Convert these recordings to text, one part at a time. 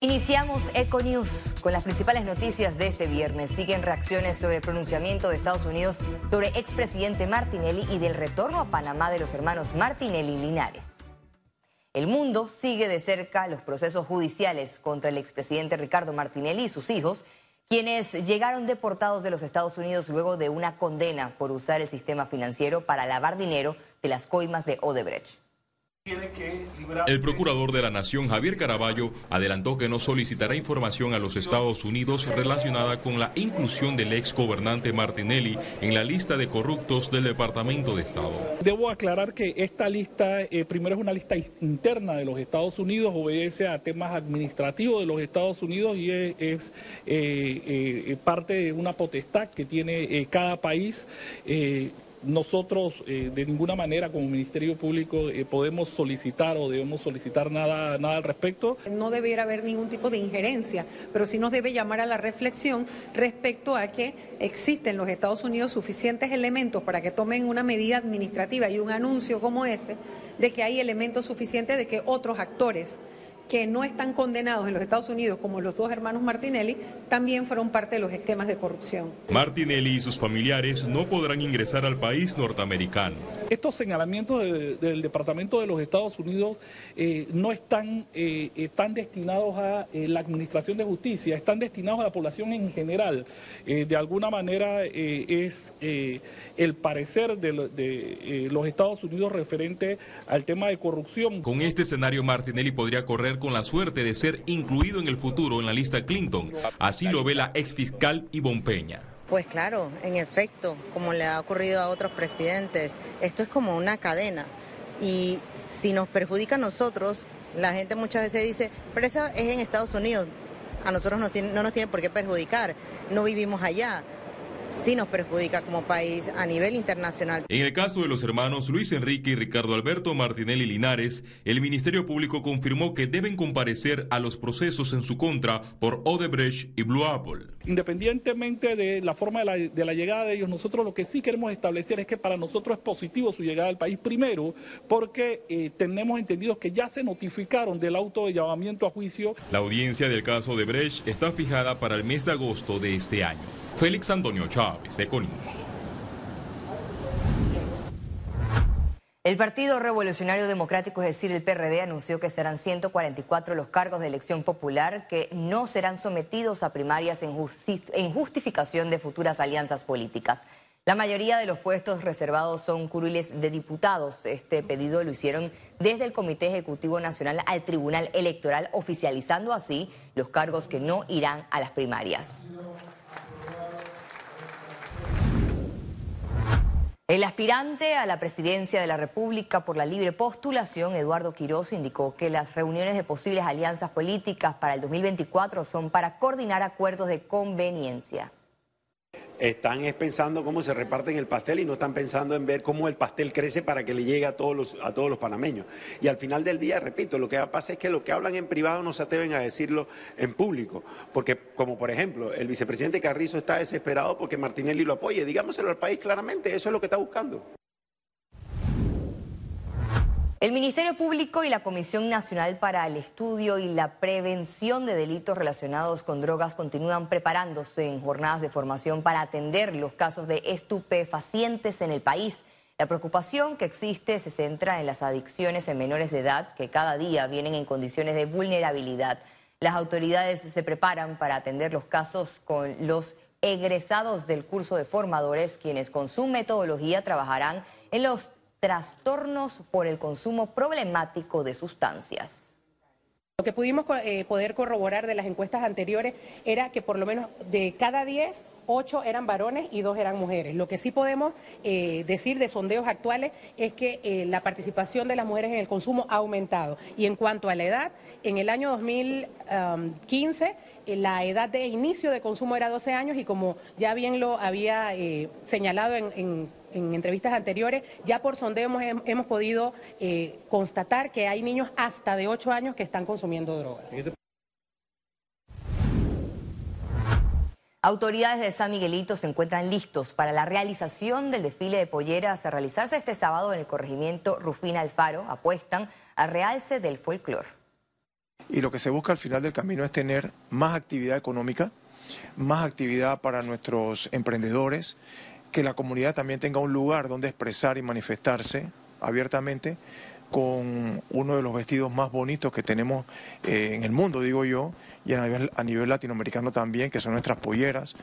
Iniciamos Econews con las principales noticias de este viernes. Siguen reacciones sobre el pronunciamiento de Estados Unidos sobre expresidente Martinelli y del retorno a Panamá de los hermanos Martinelli y Linares. El mundo sigue de cerca los procesos judiciales contra el expresidente Ricardo Martinelli y sus hijos, quienes llegaron deportados de los Estados Unidos luego de una condena por usar el sistema financiero para lavar dinero de las coimas de Odebrecht. El procurador de la Nación, Javier Caraballo, adelantó que no solicitará información a los Estados Unidos relacionada con la inclusión del ex gobernante Martinelli en la lista de corruptos del Departamento de Estado. Debo aclarar que esta lista, eh, primero es una lista interna de los Estados Unidos, obedece a temas administrativos de los Estados Unidos y es, eh, eh, parte de una potestad que tiene cada país nosotros eh, de ninguna manera como Ministerio Público eh, podemos solicitar o debemos solicitar nada, nada al respecto. No debiera haber ningún tipo de injerencia, pero sí nos debe llamar a la reflexión respecto a que existen en los Estados Unidos suficientes elementos para que tomen una medida administrativa y un anuncio como ese, de que hay elementos suficientes de que otros actores que no están condenados en los Estados Unidos, como los dos hermanos Martinelli, también fueron parte de los esquemas de corrupción. Martinelli y sus familiares no podrán ingresar al país norteamericano. Estos señalamientos del Departamento de los Estados Unidos eh, no están, eh, están destinados a eh, la Administración de Justicia, están destinados a la población en general. de alguna manera es el parecer de, de los Estados Unidos referente al tema de corrupción. Con este escenario, Martinelli podría correr con la suerte de ser incluido en el futuro en la lista Clinton. Así lo ve la ex fiscal Ivonne Peña. Pues claro, en efecto, como le ha ocurrido a otros presidentes, esto es como una cadena. Y si nos perjudica a nosotros, la gente muchas veces dice, pero eso es en Estados Unidos, a nosotros no, no nos tiene por qué perjudicar, no vivimos allá sí nos perjudica como país a nivel internacional. En el caso de los hermanos Luis Enrique y Ricardo Alberto Martinelli Linares, el Ministerio Público confirmó que deben comparecer a los procesos en su contra por Odebrecht y Blue Apple. Independientemente de la forma de la, llegada de ellos, nosotros lo que sí queremos establecer es que para nosotros es positivo su llegada al país, primero porque eh, tenemos entendido que ya se notificaron del auto de llamamiento a juicio. La audiencia del caso de Brecht está fijada para el mes de agosto de este año. Félix Antonio Chávez, de El Partido Revolucionario Democrático, es decir, el PRD, anunció que serán 144 los cargos de elección popular que no serán sometidos a primarias en, justificación de futuras alianzas políticas. La mayoría de los puestos reservados son curules de diputados. Este pedido lo hicieron desde el Comité Ejecutivo Nacional al Tribunal Electoral, oficializando así los cargos que no irán a las primarias. El aspirante a la presidencia de la República por la libre postulación, Eduardo Quiroz, indicó que las reuniones de posibles alianzas políticas para el 2024 son para coordinar acuerdos de conveniencia están pensando cómo se reparten el pastel y no están pensando en ver cómo el pastel crece para que le llegue a todos los, a todos los panameños. Y al final del día, repito, lo que pasa es que lo que hablan en privado no se atreven a decirlo en público. Porque, como por ejemplo, el vicepresidente Carrizo está desesperado porque Martinelli lo apoye. Digámoselo al país claramente, eso es lo que está buscando. El Ministerio Público y la Comisión Nacional para el Estudio y la Prevención de Delitos Relacionados con Drogas continúan preparándose en jornadas de formación para atender los casos de estupefacientes en el país. La preocupación que existe se centra en las adicciones en menores de edad que cada día vienen en condiciones de vulnerabilidad. Las autoridades se preparan para atender los casos con los egresados del curso de formadores, quienes con su metodología trabajarán en los trastornos por el consumo problemático de sustancias. Lo que pudimos eh, poder corroborar de las encuestas anteriores era que por lo menos de cada 10, 8 eran varones y 2 eran mujeres. Lo que sí podemos eh, decir de sondeos actuales es que eh, la participación de las mujeres en el consumo ha aumentado. Y en cuanto a la edad, en el año 2015 la edad de inicio de consumo era 12 años y como ya bien lo había señalado en en entrevistas anteriores, ya por sondeo hemos, podido eh, constatar que hay niños hasta de 8 años que están consumiendo drogas. Autoridades de San Miguelito se encuentran listos para la realización del desfile de polleras a realizarse este sábado en el corregimiento Rufina Alfaro. Apuestan al realce del folclore. y lo que se busca al final del camino es tener más actividad económica, más actividad para nuestros emprendedores, que la comunidad también tenga un lugar donde expresar y manifestarse abiertamente con uno de los vestidos más bonitos que tenemos eh, en el mundo, digo yo, y a nivel, latinoamericano también, que son nuestras polleras,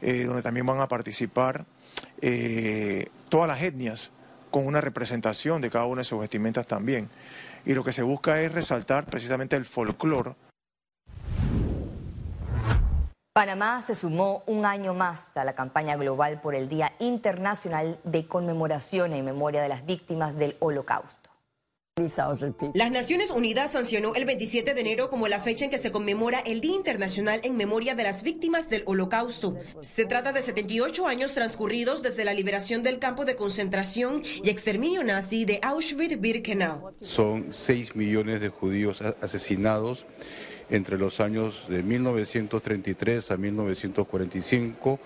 eh, donde también van a participar eh, todas las etnias con una representación de cada una de sus vestimentas también. Y lo que se busca es resaltar precisamente el folclore Panamá se sumó un año más a la campaña global por el Día Internacional de Conmemoración en memoria de las víctimas del Holocausto. Las Naciones Unidas sancionó el 27 de enero como la fecha en que se conmemora el Día Internacional en memoria de las víctimas del Holocausto. Se trata de 78 años transcurridos desde la liberación del campo de concentración y exterminio nazi de Auschwitz-Birkenau. Son 6 millones de judíos asesinados entre los años de 1933 a 1945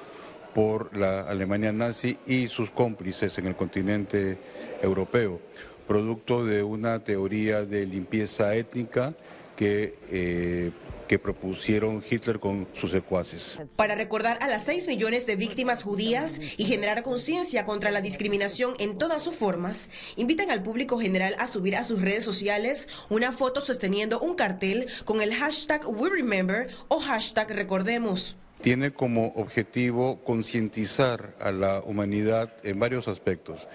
por la Alemania nazi y sus cómplices en el continente europeo, producto de una teoría de limpieza étnica que eh, que propusieron Hitler con sus secuaces. Para recordar a las 6 millones de víctimas judías y generar conciencia contra la discriminación en todas sus formas, invitan al público general a subir a sus redes sociales una foto sosteniendo un cartel con el hashtag We Remember o hashtag Recordemos tiene como objetivo concientizar a la humanidad en varios aspectos.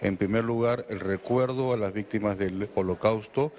En primer lugar, el recuerdo a las víctimas del holocausto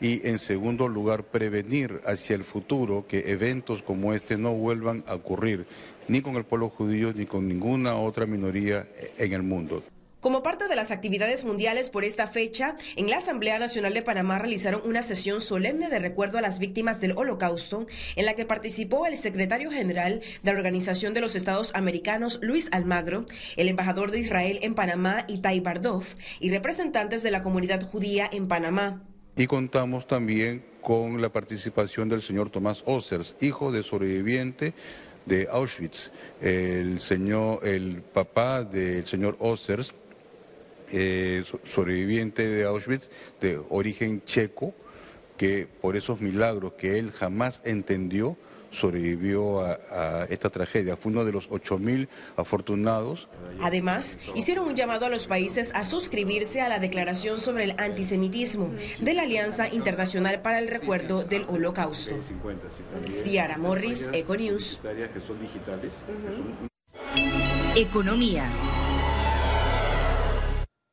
y en segundo lugar prevenir hacia el futuro que eventos como este no vuelvan a ocurrir ni con el pueblo judío ni con ninguna otra minoría en el mundo. Como parte de las actividades mundiales por esta fecha, en la Asamblea Nacional de Panamá realizaron una sesión solemne de recuerdo a las víctimas del Holocausto, en la que participó el secretario general de la Organización de los Estados Americanos, Luis Almagro, el embajador de Israel en Panamá, Itai Bardov, y representantes de la comunidad judía en Panamá. Y contamos también con la participación del señor Tomás Ossers, hijo de sobreviviente de Auschwitz. El señor, el papá del señor Ossers, eh, sobreviviente de Auschwitz, de origen checo, que por esos milagros que él jamás entendió, sobrevivió a, esta tragedia. Fue uno de los 8.000 afortunados. Además, hicieron un llamado a los países a suscribirse a la Declaración sobre el Antisemitismo de la Alianza Internacional para el Recuerdo del Holocausto. Ciara Morris, Econews. Economía.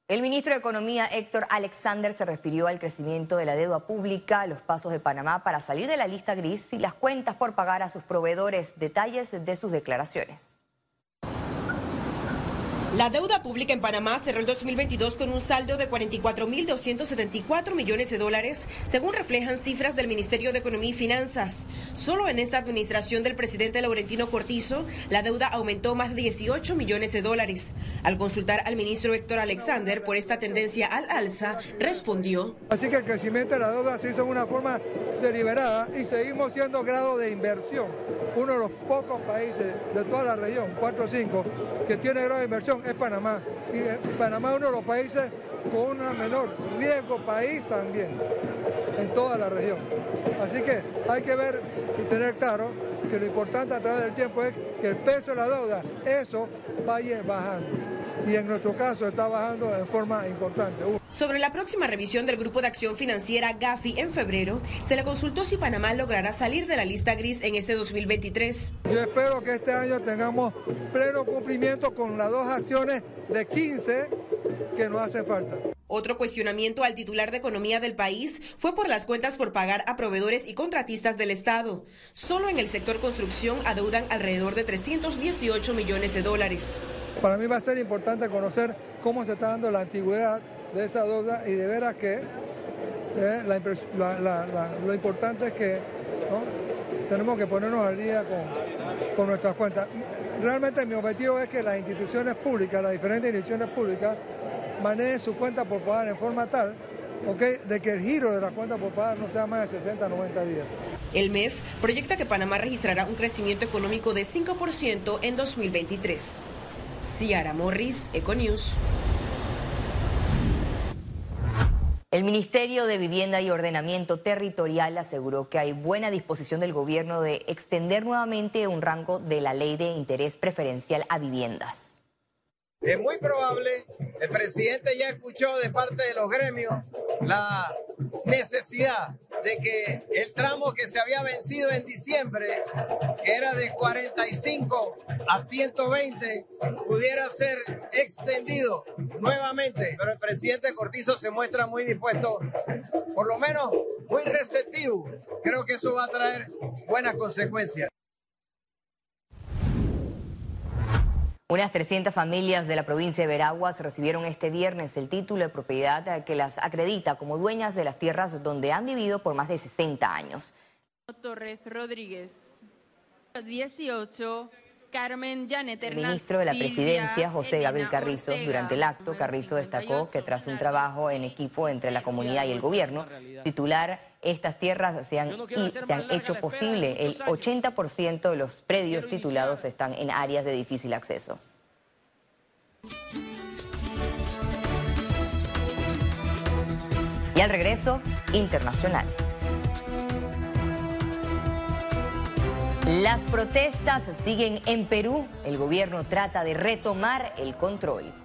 El ministro de Economía, Héctor Alexander, se refirió al crecimiento de la deuda pública, los pasos de Panamá para salir de la lista gris y las cuentas por pagar a sus proveedores. Detalles de sus declaraciones. La deuda pública en Panamá cerró el 2022 con un saldo de 44.274 millones de dólares, según reflejan cifras del Ministerio de Economía y Finanzas. Solo en esta administración del presidente Laurentino Cortizo, la deuda aumentó más de 18 millones de dólares. Al consultar al ministro Héctor Alexander por esta tendencia al alza, respondió. Así que el crecimiento de la deuda se hizo de una forma deliberada y seguimos siendo grado de inversión. Uno de los pocos países de toda la región, 4 o 5, que tiene de inversión es Panamá. Y, Panamá es uno de los países con un menor riesgo país también en toda la región. Así que hay que ver y tener claro que lo importante a través del tiempo es que el peso de la deuda, eso vaya bajando y en nuestro caso está bajando en forma importante. Sobre la próxima revisión del Grupo de Acción Financiera GAFI en febrero, se le consultó si Panamá logrará salir de la lista gris en este 2023. Yo espero que este año tengamos pleno cumplimiento con las dos acciones de 15 que nos hace falta. Otro cuestionamiento al titular de economía del país fue por las cuentas por pagar a proveedores y contratistas del Estado. Solo en el sector construcción adeudan alrededor de 318 millones de dólares. Para mí va a ser importante conocer cómo se está dando la antigüedad de esa deuda y de veras que eh, lo importante es que tenemos que ponernos al día con, con nuestras cuentas. Realmente mi objetivo es que las instituciones públicas, las diferentes instituciones públicas, manejen su cuenta por pagar en forma tal de que el giro de la cuenta por pagar no sea más de 60 90 días. El MEF proyecta que Panamá registrará un crecimiento económico de 5% en 2023. Ciara Morris, Econews. El Ministerio de Vivienda y Ordenamiento Territorial aseguró que hay buena disposición del gobierno de extender nuevamente un rango de la ley de interés preferencial a viviendas. Es muy probable, el presidente ya escuchó de parte de los gremios la necesidad de que el tramo que se había vencido en diciembre, que era de 45 a 120, pudiera ser extendido nuevamente. Pero el presidente Cortizo se muestra muy dispuesto, por lo menos muy receptivo. Creo que eso va a traer buenas consecuencias. Unas 300 familias de la provincia de Veraguas recibieron este viernes el título de propiedad que las acredita como dueñas de las tierras donde han vivido por más de 60 años. Torres Rodríguez, 18. Carmen Janet El ministro de la Presidencia, José Gabriel Carrizo, durante el acto, Carrizo destacó que tras un trabajo en equipo entre la comunidad y el gobierno, titular estas tierras se han, se han hecho posible. El 80% de los predios titulados están en áreas de difícil acceso. Y al regreso, internacional. Las protestas siguen en Perú. El gobierno trata de retomar el control.